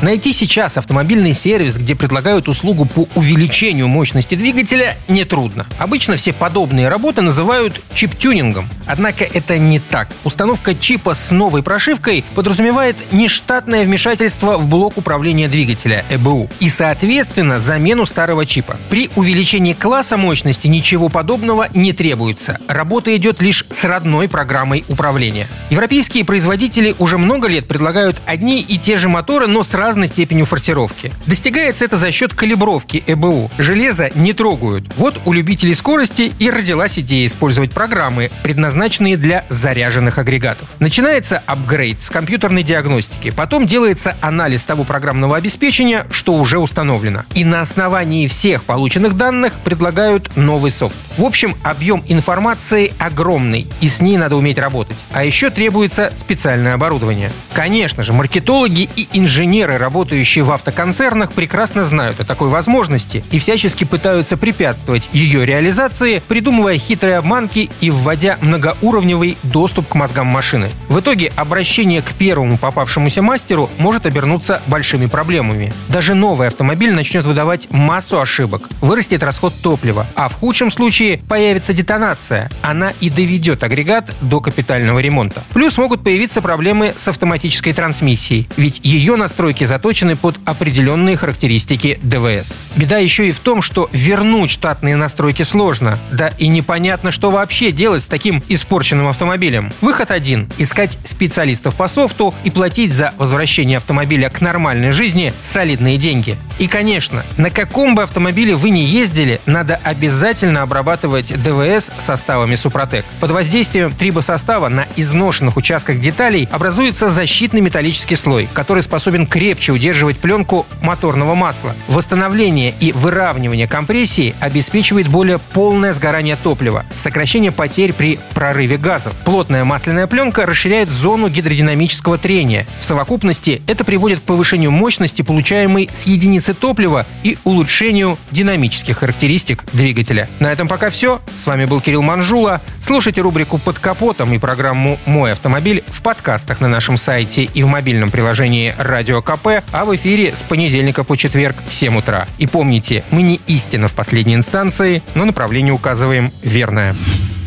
Найти сейчас автомобильный сервис, где предлагают услугу по увеличению мощности двигателя, нетрудно. Обычно все подобные работы называют чип-тюнингом. Однако это не так. Установка чипа с новой прошивкой подразумевает нештатное вмешательство в блок управления двигателя ЭБУ и, соответственно, замену старого чипа. При увеличении класса мощности ничего подобного не требуется. Работа идет лишь с родной программой управления. Европейские производители уже много лет предлагают одни и те же моторы, но с разной степенью форсировки. Достигается это за счет калибровки ЭБУ. Железо не трогают. Вот у любителей скорости и родилась идея использовать программы, предназначенные для заряженных агрегатов. Начинается апгрейд с компьютерной диагностики. Потом делается анализ того программного обеспечения, что уже установлено. И на основании всех полученных данных предлагают новый софт. В общем, объем информации огромный, и с ней надо уметь работать. А еще требуется специальное оборудование. Конечно же, маркетологи и инженеры работающие в автоконцернах, прекрасно знают о такой возможности и всячески пытаются препятствовать ее реализации, придумывая хитрые обманки и вводя многоуровневый доступ к мозгам машины. В итоге обращение к первому попавшемуся мастеру может обернуться большими проблемами. Даже новый автомобиль начнет выдавать массу ошибок, вырастет расход топлива, а в худшем случае появится детонация. Она и доведет агрегат до капитального ремонта. Плюс могут появиться проблемы с автоматической трансмиссией, ведь ее настройки заточены под определенные характеристики ДВС. Беда еще и в том, что вернуть штатные настройки сложно, да и непонятно, что вообще делать с таким испорченным автомобилем. Выход один – искать специалистов по софту и платить за возвращение автомобиля к нормальной жизни солидные деньги. И, конечно, на каком бы автомобиле вы ни ездили, надо обязательно обрабатывать ДВС составами Супротек. Под воздействием трибосостава на изношенных участках деталей образуется защитный металлический слой, который способен крепче удерживать пленку моторного масла. Восстановление и выравнивание компрессии обеспечивает более полное сгорание топлива, сокращение потерь при прорыве газов. Плотная масляная пленка расширяет зону гидродинамического трения. В совокупности это приводит к повышению мощности, получаемой с единицы топлива и улучшению динамических характеристик двигателя. На этом пока все. С вами был Кирилл Манжула. Слушайте рубрику «Под капотом» и программу «Мой автомобиль» в подкастах на нашем сайте и в мобильном приложении «Радио КП» а в эфире с понедельника по четверг в 7 утра. И помните, мы не истина в последней инстанции, но направление указываем верное.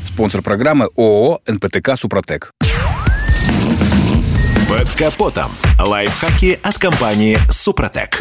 Спонсор программы ООО «НПТК Супротек». Под капотом. Лайфхаки от компании «Супротек».